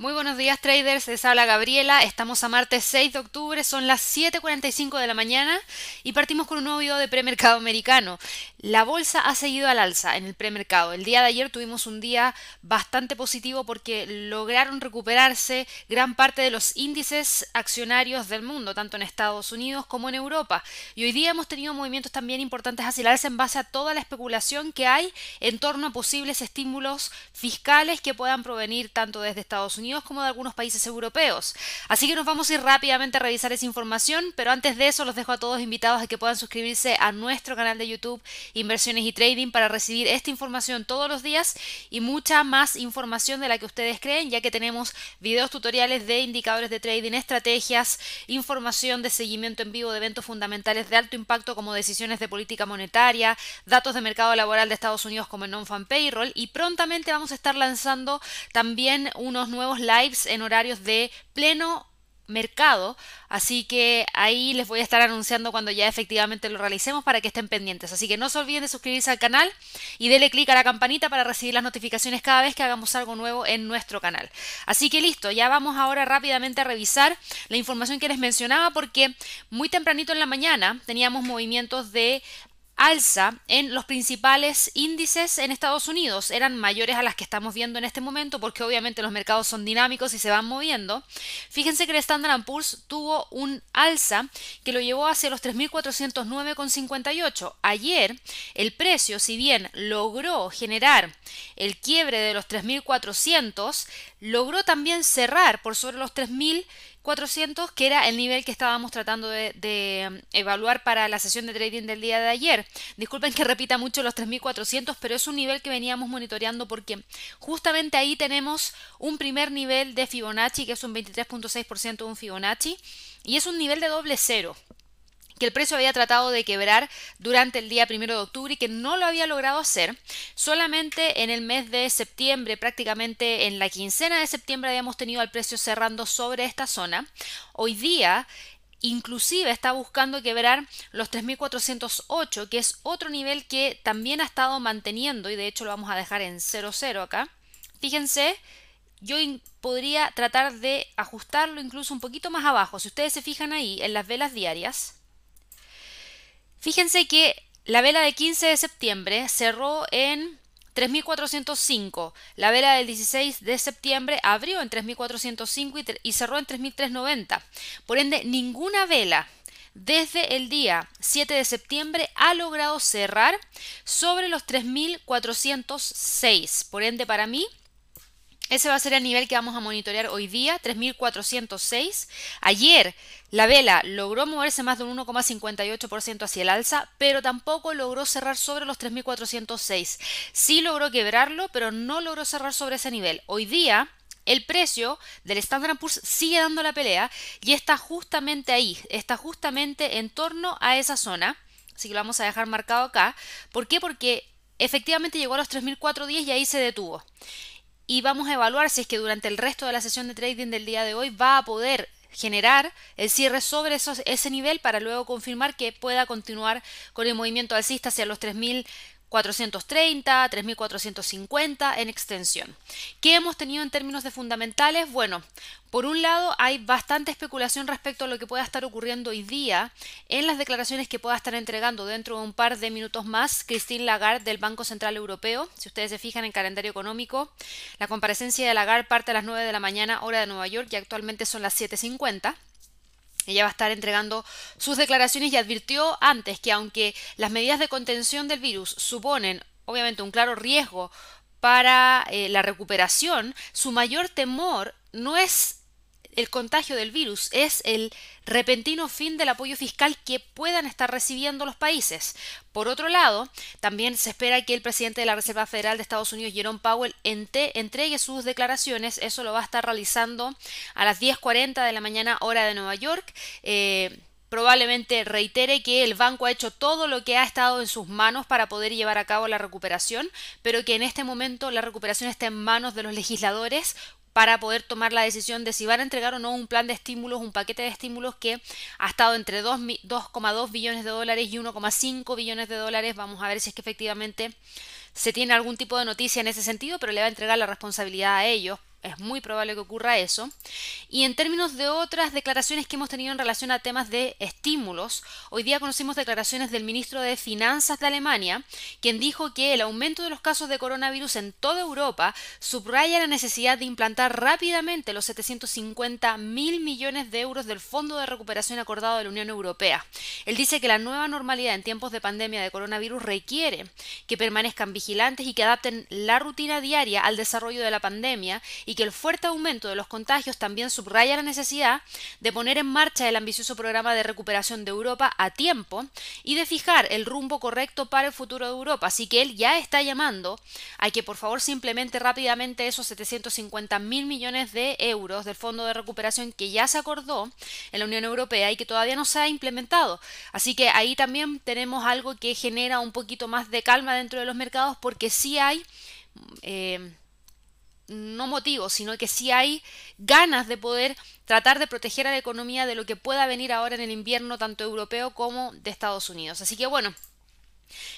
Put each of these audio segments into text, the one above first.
Muy buenos días traders, les habla Gabriela, estamos a martes 6 de octubre, son las 7.45 de la mañana y partimos con un nuevo video de premercado americano. La bolsa ha seguido al alza en el premercado. El día de ayer tuvimos un día bastante positivo porque lograron recuperarse gran parte de los índices accionarios del mundo, tanto en Estados Unidos como en Europa. Y hoy día hemos tenido movimientos también importantes hacia el alza en base a toda la especulación que hay en torno a posibles estímulos fiscales que puedan provenir tanto desde Estados Unidos como de algunos países europeos. Así que nos vamos a ir rápidamente a revisar esa información, pero antes de eso los dejo a todos invitados a que puedan suscribirse a nuestro canal de YouTube Inversiones y Trading para recibir esta información todos los días y mucha más información de la que ustedes creen, ya que tenemos videos tutoriales de indicadores de trading, estrategias, información de seguimiento en vivo de eventos fundamentales de alto impacto como decisiones de política monetaria, datos de mercado laboral de Estados Unidos como el non-fan payroll y prontamente vamos a estar lanzando también unos nuevos lives en horarios de pleno mercado, así que ahí les voy a estar anunciando cuando ya efectivamente lo realicemos para que estén pendientes. Así que no se olviden de suscribirse al canal y denle clic a la campanita para recibir las notificaciones cada vez que hagamos algo nuevo en nuestro canal. Así que listo, ya vamos ahora rápidamente a revisar la información que les mencionaba porque muy tempranito en la mañana teníamos movimientos de alza en los principales índices en Estados Unidos. Eran mayores a las que estamos viendo en este momento porque obviamente los mercados son dinámicos y se van moviendo. Fíjense que el Standard Poor's tuvo un alza que lo llevó hacia los 3.409,58. Ayer el precio, si bien logró generar el quiebre de los 3.400, logró también cerrar por sobre los 3.000 400, que era el nivel que estábamos tratando de, um, evaluar para la sesión de trading del día de ayer. Disculpen que repita mucho los 3400, pero es un nivel que veníamos monitoreando porque justamente ahí tenemos un primer nivel de Fibonacci, que es un 23.6% de un Fibonacci, y es un nivel de doble cero que el precio había tratado de quebrar durante el día primero de octubre y que no lo había logrado hacer. Solamente en el mes de septiembre, prácticamente en la quincena de septiembre, habíamos tenido al precio cerrando sobre esta zona. Hoy día inclusive está buscando quebrar los 3408, que es otro nivel que también ha estado manteniendo y de hecho lo vamos a dejar en 00 acá. Fíjense, yo podría tratar de ajustarlo incluso un poquito más abajo. Si ustedes se fijan ahí en las velas diarias, Fíjense que la vela de 15 de septiembre cerró en 3.405. La vela del 16 de septiembre abrió en 3.405 y, cerró en 3.390. Por ende, ninguna vela desde el día 7 de septiembre ha logrado cerrar sobre los 3.406. Por ende, para mí, ese va a ser el nivel que vamos a monitorear hoy día, 3406. Ayer la vela logró moverse más de un 1,58% hacia el alza, pero tampoco logró cerrar sobre los 3406. Sí logró quebrarlo, pero no logró cerrar sobre ese nivel. Hoy día el precio del Standard Poor's sigue dando la pelea y está justamente ahí, está justamente en torno a esa zona. Así que lo vamos a dejar marcado acá. ¿Por qué? Porque efectivamente llegó a los 3.410 y ahí se detuvo y vamos a evaluar si es que durante el resto de la sesión de trading del día de hoy va a poder generar el cierre sobre ese nivel para luego confirmar que pueda continuar con el movimiento alcista hacia los 3000 430, 3450 en extensión. ¿Qué hemos tenido en términos de fundamentales? Bueno, por un lado hay bastante especulación respecto a lo que pueda estar ocurriendo hoy día en las declaraciones que pueda estar entregando dentro de un par de minutos más Christine Lagarde del Banco Central Europeo. Si ustedes se fijan en calendario económico, la comparecencia de Lagarde parte a las 9 de la mañana hora de Nueva York y actualmente son las 7.50. Ella va a estar entregando sus declaraciones y advirtió antes que aunque las medidas de contención del virus suponen obviamente un claro riesgo para eh, la recuperación, su mayor temor no es el contagio del virus, es el repentino fin del apoyo fiscal que puedan estar recibiendo los países. Por otro lado, también se espera que el presidente de la Reserva Federal de Estados Unidos, Jerome Powell, entregue sus declaraciones. Eso lo va a estar realizando a las 10.40 de la mañana hora de Nueva York. Eh, probablemente reitere que el banco ha hecho todo lo que ha estado en sus manos para poder llevar a cabo la recuperación, pero que en este momento la recuperación está en manos de los legisladores para poder tomar la decisión de si van a entregar o no un plan de estímulos, un paquete de estímulos que ha estado entre 2,2 billones de dólares y 1,5 billones de dólares. Vamos a ver si es que efectivamente se tiene algún tipo de noticia en ese sentido, pero le va a entregar la responsabilidad a ellos es muy probable que ocurra eso. Y en términos de otras declaraciones que hemos tenido en relación a temas de estímulos, hoy día conocimos declaraciones del ministro de Finanzas de Alemania, quien dijo que el aumento de los casos de coronavirus en toda Europa subraya la necesidad de implantar rápidamente los 750 mil millones de euros del Fondo de Recuperación acordado de la Unión Europea. Él dice que la nueva normalidad en tiempos de pandemia de coronavirus requiere que permanezcan vigilantes y que adapten la rutina diaria al desarrollo de la pandemia y que el fuerte aumento de los contagios también subraya la necesidad de poner en marcha el ambicioso programa de recuperación de Europa a tiempo y de fijar el rumbo correcto para el futuro de Europa. Así que él ya está llamando a que por favor se implemente rápidamente esos 750 mil millones de euros del Fondo de Recuperación que ya se acordó en la Unión Europea y que todavía no se ha implementado. Así que ahí también tenemos algo que genera un poquito más de calma dentro de los mercados porque sí hay eh, no motivos, sino que sí hay ganas de poder tratar de proteger a la economía de lo que pueda venir ahora en el invierno tanto europeo como de Estados Unidos. Así que bueno,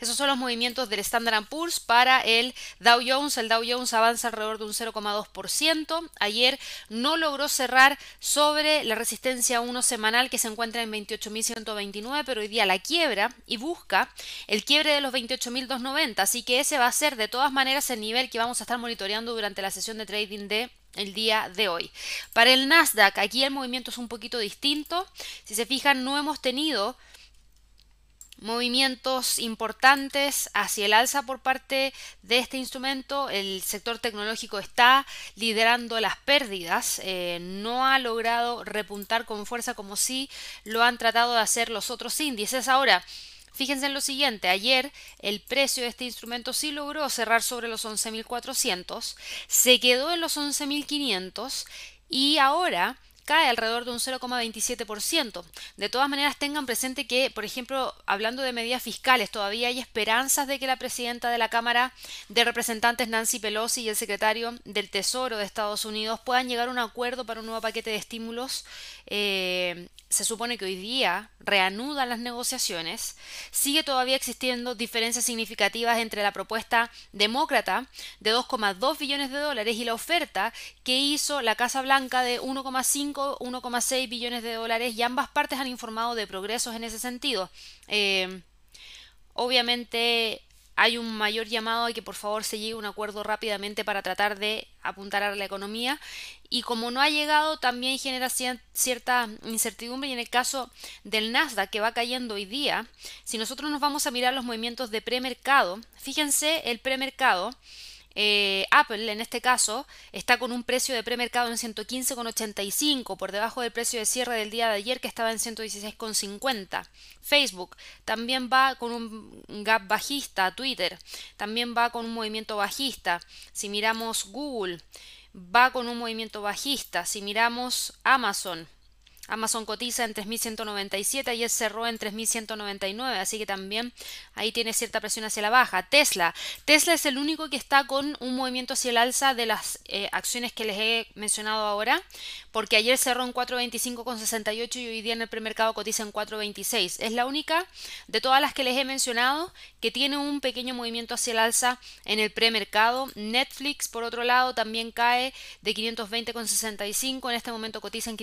esos son los movimientos del Standard Poor's para el Dow Jones. El Dow Jones avanza alrededor de un 0,2%. Ayer no logró cerrar sobre la resistencia 1 semanal que se encuentra en 28.129, pero hoy día la quiebra y busca el quiebre de los 28.290. Así que ese va a ser de todas maneras el nivel que vamos a estar monitoreando durante la sesión de trading de el día de hoy. Para el Nasdaq, aquí el movimiento es un poquito distinto. Si se fijan, no hemos tenido movimientos importantes hacia el alza por parte de este instrumento. El sector tecnológico está liderando las pérdidas, eh, no ha logrado repuntar con fuerza como si lo han tratado de hacer los otros índices. Ahora, Fíjense en lo siguiente, ayer el precio de este instrumento sí logró cerrar sobre los 11.400, se quedó en los 11.500 y ahora cae alrededor de un 0,27%. De todas maneras, tengan presente que, por ejemplo, hablando de medidas fiscales, todavía hay esperanzas de que la presidenta de la Cámara de Representantes, Nancy Pelosi, y el secretario del Tesoro de Estados Unidos puedan llegar a un acuerdo para un nuevo paquete de estímulos eh, se supone que hoy día reanudan las negociaciones, sigue todavía existiendo diferencias significativas entre la propuesta demócrata de 2,2 billones de dólares y la oferta que hizo la Casa Blanca de 1,5, 1,6 billones de dólares y ambas partes han informado de progresos en ese sentido. Eh, obviamente hay un mayor llamado a que por favor se llegue a un acuerdo rápidamente para tratar de apuntar a la economía. Y como no ha llegado también genera cierta incertidumbre. Y en el caso del Nasdaq que va cayendo hoy día, si nosotros nos vamos a mirar los movimientos de premercado, fíjense el premercado eh, Apple, en este caso, está con un precio de premercado en 115,85, por debajo del precio de cierre del día de ayer que estaba en 116,50. Facebook también va con un gap bajista, Twitter también va con un movimiento bajista. Si miramos Google, va con un movimiento bajista. Si miramos Amazon, Amazon cotiza en 3.197, ayer cerró en 3.199, así que también ahí tiene cierta presión hacia la baja. Tesla, Tesla es el único que está con un movimiento hacia el alza de las eh, acciones que les he mencionado ahora, porque ayer cerró en 4.25,68 y hoy día en el premercado cotiza en 4.26. Es la única de todas las que les he mencionado que tiene un pequeño movimiento hacia el alza en el premercado. Netflix, por otro lado, también cae de 520,65, en este momento cotiza en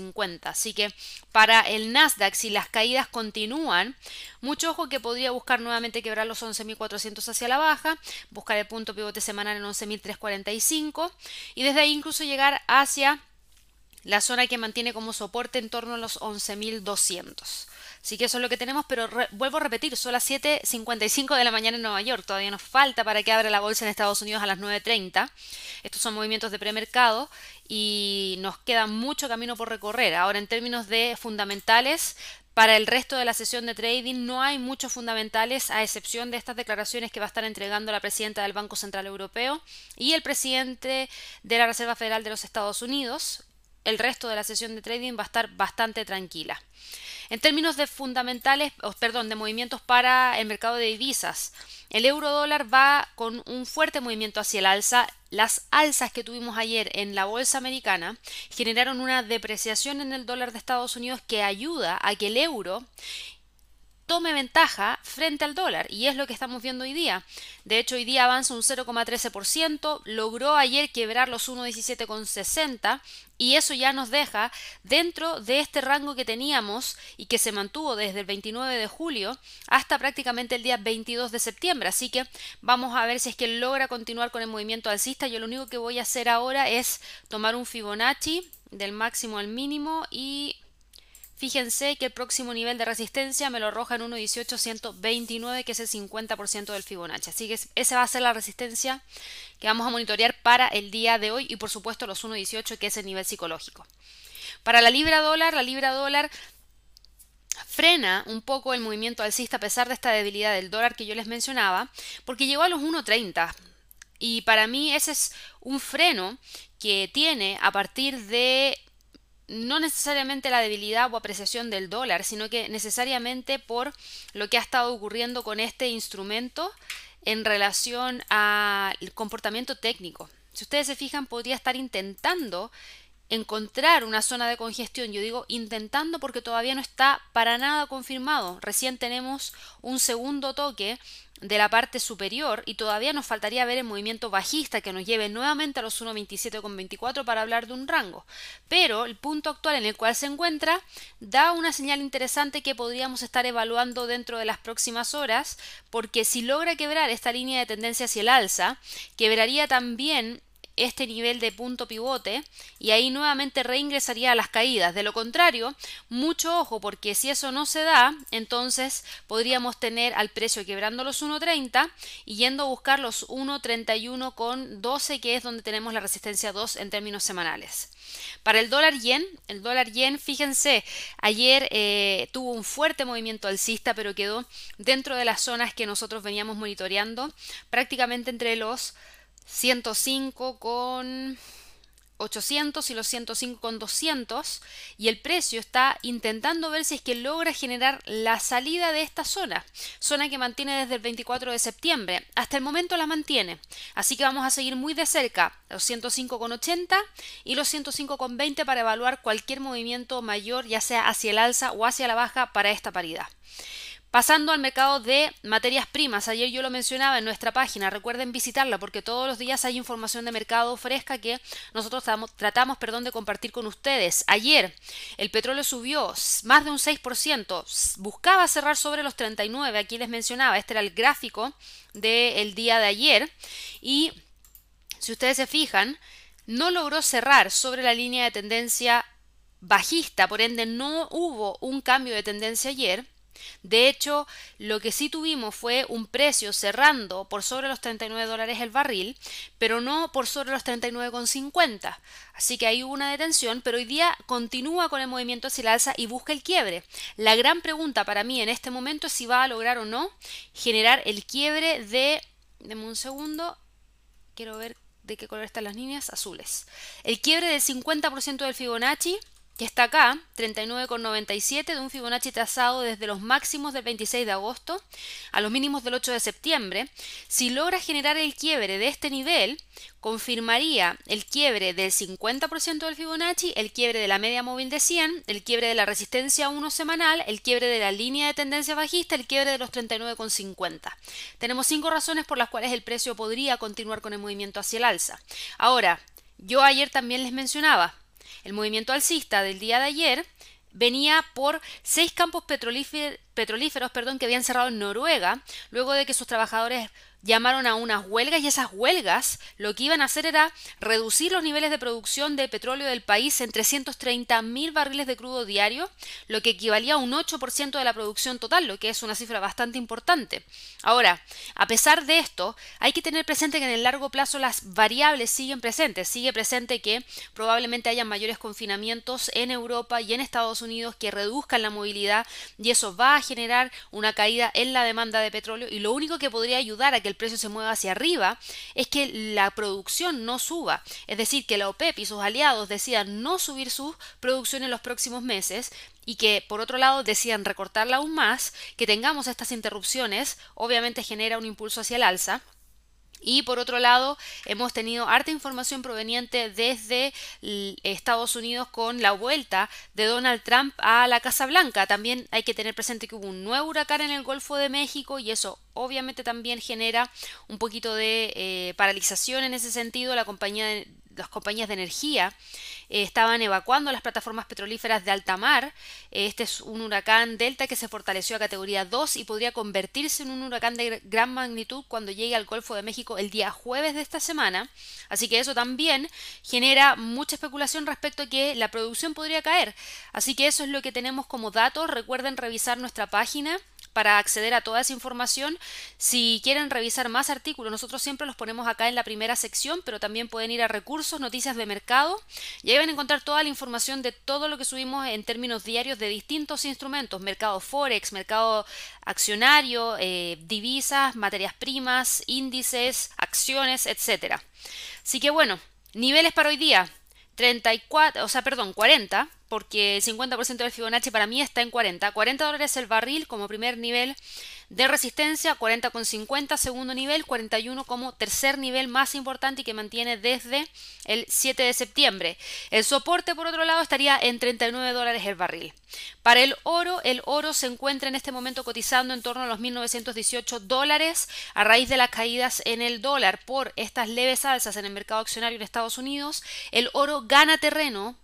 518,50. Así que para el Nasdaq, si las caídas continúan, mucho ojo que podría buscar nuevamente quebrar los 11.400 hacia la baja, buscar el punto pivote semanal en 11.345 y desde ahí incluso llegar hacia la zona que mantiene como soporte en torno a los 11.200. Así que eso es lo que tenemos, pero vuelvo a repetir, son las 7.55 de la mañana en Nueva York, todavía nos falta para que abra la bolsa en Estados Unidos a las 9.30. Estos son movimientos de premercado y nos queda mucho camino por recorrer. Ahora, en términos de fundamentales, para el resto de la sesión de trading no hay muchos fundamentales a excepción de estas declaraciones que va a estar entregando la presidenta del Banco Central Europeo y el presidente de la Reserva Federal de los Estados Unidos. El resto de la sesión de trading va a estar bastante tranquila. En términos de fundamentales, perdón, de movimientos para el mercado de divisas, el euro dólar va con un fuerte movimiento hacia el alza. Las alzas que tuvimos ayer en la bolsa americana generaron una depreciación en el dólar de Estados Unidos que ayuda a que el euro tome ventaja frente al dólar y es lo que estamos viendo hoy día. De hecho, hoy día avanza un 0,13%, logró ayer quebrar los 1,17,60 y eso ya nos deja dentro de este rango que teníamos y que se mantuvo desde el 29 de julio hasta prácticamente el día 22 de septiembre. Así que vamos a ver si es que logra continuar con el movimiento alcista. Yo lo único que voy a hacer ahora es tomar un Fibonacci del máximo al mínimo y Fíjense que el próximo nivel de resistencia me lo arroja en 1.18129, que es el 50% del Fibonacci. Así que esa va a ser la resistencia que vamos a monitorear para el día de hoy y por supuesto los 1.18, que es el nivel psicológico. Para la libra dólar, la libra dólar frena un poco el movimiento alcista a pesar de esta debilidad del dólar que yo les mencionaba, porque llegó a los 1.30. Y para mí ese es un freno que tiene a partir de no necesariamente la debilidad o apreciación del dólar, sino que necesariamente por lo que ha estado ocurriendo con este instrumento en relación al comportamiento técnico. Si ustedes se fijan, podría estar intentando encontrar una zona de congestión. Yo digo intentando porque todavía no está para nada confirmado. Recién tenemos un segundo toque de la parte superior y todavía nos faltaría ver el movimiento bajista que nos lleve nuevamente a los 1.27,24 para hablar de un rango. Pero el punto actual en el cual se encuentra da una señal interesante que podríamos estar evaluando dentro de las próximas horas porque si logra quebrar esta línea de tendencia hacia el alza, quebraría también este nivel de punto pivote y ahí nuevamente reingresaría a las caídas. De lo contrario, mucho ojo porque si eso no se da, entonces podríamos tener al precio quebrando los 1.30 y yendo a buscar los 1.31 con 12 que es donde tenemos la resistencia 2 en términos semanales. Para el dólar yen, el dólar yen, fíjense, ayer eh, tuvo un fuerte movimiento alcista, pero quedó dentro de las zonas que nosotros veníamos monitoreando, prácticamente entre los 105 con 800 y los 105 con 200 y el precio está intentando ver si es que logra generar la salida de esta zona, zona que mantiene desde el 24 de septiembre. Hasta el momento la mantiene, así que vamos a seguir muy de cerca los 105 con 80 y los 105 con 20 para evaluar cualquier movimiento mayor, ya sea hacia el alza o hacia la baja para esta paridad. Pasando al mercado de materias primas, ayer yo lo mencionaba en nuestra página, recuerden visitarla porque todos los días hay información de mercado fresca que nosotros tratamos, perdón, de compartir con ustedes. Ayer el petróleo subió más de un 6%, buscaba cerrar sobre los 39, aquí les mencionaba, este era el gráfico del día de ayer y si ustedes se fijan, no logró cerrar sobre la línea de tendencia bajista, por ende no hubo un cambio de tendencia ayer de hecho, lo que sí tuvimos fue un precio cerrando por sobre los 39 dólares el barril, pero no por sobre los 39,50. Así que hay una detención, pero hoy día continúa con el movimiento hacia el alza y busca el quiebre. La gran pregunta para mí en este momento es si va a lograr o no generar el quiebre de... Deme un segundo. Quiero ver de qué color están las líneas azules. El quiebre del 50% del Fibonacci que está acá, 39,97 de un Fibonacci trazado desde los máximos del 26 de agosto a los mínimos del 8 de septiembre, si logra generar el quiebre de este nivel, confirmaría el quiebre del 50% del Fibonacci, el quiebre de la media móvil de 100, el quiebre de la resistencia 1 semanal, el quiebre de la línea de tendencia bajista, el quiebre de los 39,50. Tenemos cinco razones por las cuales el precio podría continuar con el movimiento hacia el alza. Ahora, yo ayer también les mencionaba, el movimiento alcista del día de ayer venía por seis campos petrolíferos perdón, que habían cerrado en Noruega, luego de que sus trabajadores llamaron a unas huelgas y esas huelgas lo que iban a hacer era reducir los niveles de producción de petróleo del país en 330 mil barriles de crudo diario, lo que equivalía a un 8% de la producción total, lo que es una cifra bastante importante. Ahora, a pesar de esto, hay que tener presente que en el largo plazo las variables siguen presentes. Sigue presente que probablemente haya mayores confinamientos en Europa y en Estados Unidos que reduzcan la movilidad y eso va a generar una caída en la demanda de petróleo y lo único que podría ayudar a que el precio se mueva hacia arriba es que la producción no suba. Es decir, que la OPEP y sus aliados decidan no subir su producción en los próximos meses y que por otro lado decidan recortarla aún más, que tengamos estas interrupciones, obviamente genera un impulso hacia el alza Y por otro lado, hemos tenido harta información proveniente desde Estados Unidos con la vuelta de Donald Trump a la Casa Blanca. También hay que tener presente que hubo un nuevo huracán en el Golfo de México y eso obviamente también genera un poquito de eh, paralización en ese sentido. La compañía de, las compañías de energía eh, estaban evacuando las plataformas petrolíferas de alta mar. Este es un huracán Delta que se fortaleció a categoría 2 y podría convertirse en un huracán de gran magnitud cuando llegue al Golfo de México el día jueves de esta semana. Así que eso también genera mucha especulación respecto a que la producción podría caer. Así que eso es lo que tenemos como datos. Recuerden revisar nuestra página para acceder a toda esa información. Si quieren revisar más artículos, nosotros siempre los ponemos acá en la primera sección, pero también pueden ir a recursos, noticias de mercado y ahí van a encontrar toda la información de todo lo que subimos en términos diarios de distintos instrumentos, mercado forex, mercado accionario, eh, divisas, materias primas, índices, acciones, etcétera. Así que bueno, niveles para hoy día. 34, o sea, perdón, 40, porque el 50% del Fibonacci para mí está en 40. 40 dólares el barril como primer nivel de resistencia, 40,50 segundo nivel, 41 como tercer nivel más importante y que mantiene desde el 7 de septiembre. El soporte, por otro lado, estaría en 39 dólares el barril. Para el oro, el oro se encuentra en este momento cotizando en torno a los 1.918 dólares a raíz de las caídas en el dólar por estas leves alzas en el mercado accionario en Estados Unidos. El oro gana terreno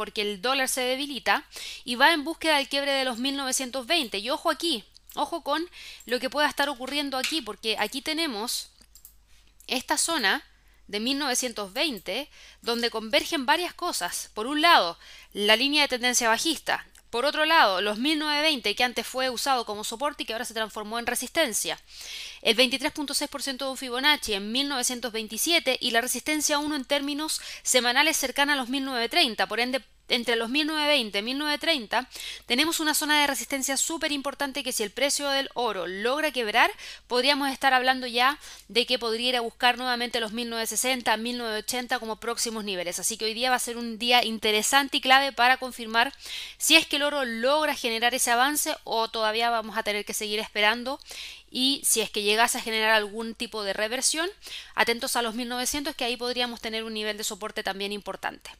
porque el dólar se debilita y va en búsqueda del quiebre de los 1920. Y ojo aquí, ojo con lo que pueda estar ocurriendo aquí, porque aquí tenemos esta zona de 1920 donde convergen varias cosas. Por un lado, la línea de tendencia bajista, por otro lado, los 1920 que antes fue usado como soporte y que ahora se transformó en resistencia. El 23.6% de un Fibonacci en 1927 y la resistencia 1 en términos semanales cercana a los 1930. Por ende, entre los 1920 y 1930 tenemos una zona de resistencia súper importante que si el precio del oro logra quebrar, podríamos estar hablando ya de que podría ir a buscar nuevamente los 1960, 1980 como próximos niveles. Así que hoy día va a ser un día interesante y clave para confirmar si es que el oro logra generar ese avance o todavía vamos a tener que seguir esperando y si es que llegase a generar algún tipo de reversión, atentos a los 1900 que ahí podríamos tener un nivel de soporte también importante.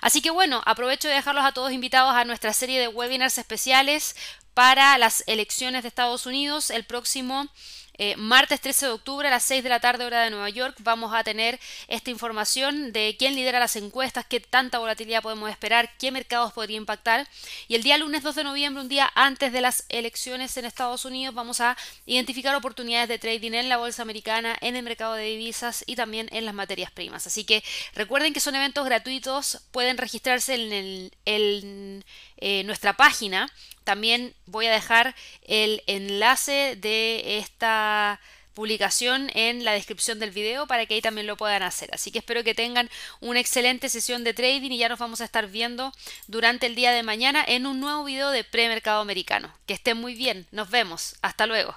Así que bueno, aprovecho de dejarlos a todos invitados a nuestra serie de webinars especiales para las elecciones de Estados Unidos el próximo eh, martes 13 de octubre a las 6 de la tarde hora de Nueva York vamos a tener esta información de quién lidera las encuestas, qué tanta volatilidad podemos esperar, qué mercados podría impactar. Y el día lunes 2 de noviembre, un día antes de las elecciones en Estados Unidos, vamos a identificar oportunidades de trading en la bolsa americana, en el mercado de divisas y también en las materias primas. Así que recuerden que son eventos gratuitos, pueden registrarse en el, el eh, nuestra página. También voy a dejar el enlace de esta publicación en la descripción del video para que ahí también lo puedan hacer. Así que espero que tengan una excelente sesión de trading y ya nos vamos a estar viendo durante el día de mañana en un nuevo video de premercado americano. Que estén muy bien, nos vemos, hasta luego.